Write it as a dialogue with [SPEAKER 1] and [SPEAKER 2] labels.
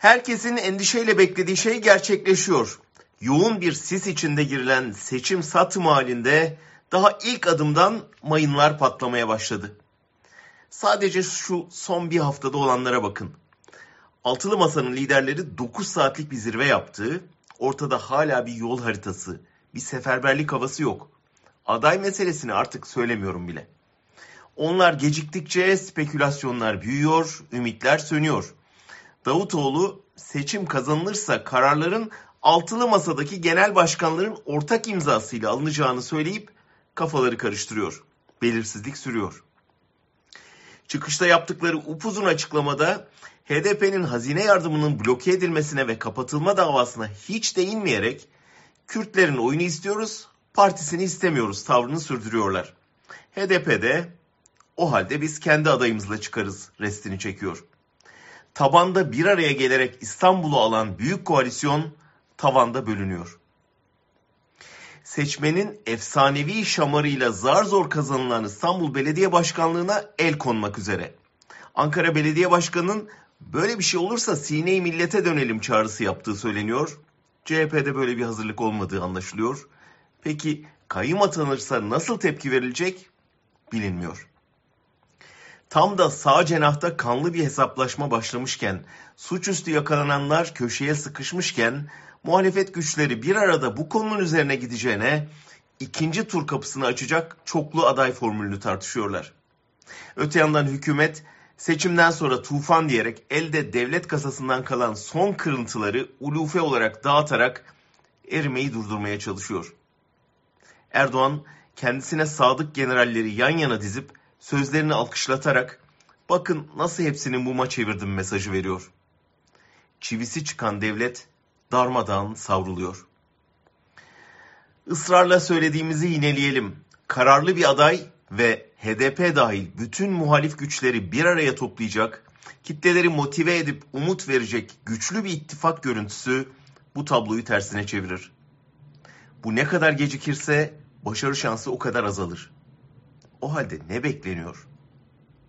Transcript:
[SPEAKER 1] Herkesin endişeyle beklediği şey gerçekleşiyor. Yoğun bir sis içinde girilen seçim satım halinde daha ilk adımdan mayınlar patlamaya başladı. Sadece şu son bir haftada olanlara bakın. Altılı Masa'nın liderleri 9 saatlik bir zirve yaptı. Ortada hala bir yol haritası, bir seferberlik havası yok. Aday meselesini artık söylemiyorum bile. Onlar geciktikçe spekülasyonlar büyüyor, ümitler sönüyor. Davutoğlu seçim kazanılırsa kararların altılı masadaki genel başkanların ortak imzasıyla alınacağını söyleyip kafaları karıştırıyor. Belirsizlik sürüyor. Çıkışta yaptıkları upuzun açıklamada HDP'nin hazine yardımının bloke edilmesine ve kapatılma davasına hiç değinmeyerek Kürtlerin oyunu istiyoruz, partisini istemiyoruz tavrını sürdürüyorlar. HDP de o halde biz kendi adayımızla çıkarız restini çekiyor. Tabanda bir araya gelerek İstanbul'u alan büyük koalisyon tavanda bölünüyor. Seçmenin efsanevi şamarıyla zar zor kazanılan İstanbul Belediye Başkanlığı'na el konmak üzere. Ankara Belediye Başkanı'nın böyle bir şey olursa sineyi millete dönelim çağrısı yaptığı söyleniyor. CHP'de böyle bir hazırlık olmadığı anlaşılıyor. Peki kayyum atanırsa nasıl tepki verilecek bilinmiyor. Tam da sağ cenahta kanlı bir hesaplaşma başlamışken, suçüstü yakalananlar köşeye sıkışmışken, muhalefet güçleri bir arada bu konunun üzerine gideceğine, ikinci tur kapısını açacak çoklu aday formülünü tartışıyorlar. Öte yandan hükümet seçimden sonra tufan diyerek elde devlet kasasından kalan son kırıntıları ulufe olarak dağıtarak erimeyi durdurmaya çalışıyor. Erdoğan kendisine sadık generalleri yan yana dizip sözlerini alkışlatarak bakın nasıl hepsini muma çevirdim mesajı veriyor. Çivisi çıkan devlet darmadağın savruluyor. Israrla söylediğimizi yineleyelim. Kararlı bir aday ve HDP dahil bütün muhalif güçleri bir araya toplayacak, kitleleri motive edip umut verecek güçlü bir ittifak görüntüsü bu tabloyu tersine çevirir. Bu ne kadar gecikirse başarı şansı o kadar azalır. O halde ne bekleniyor?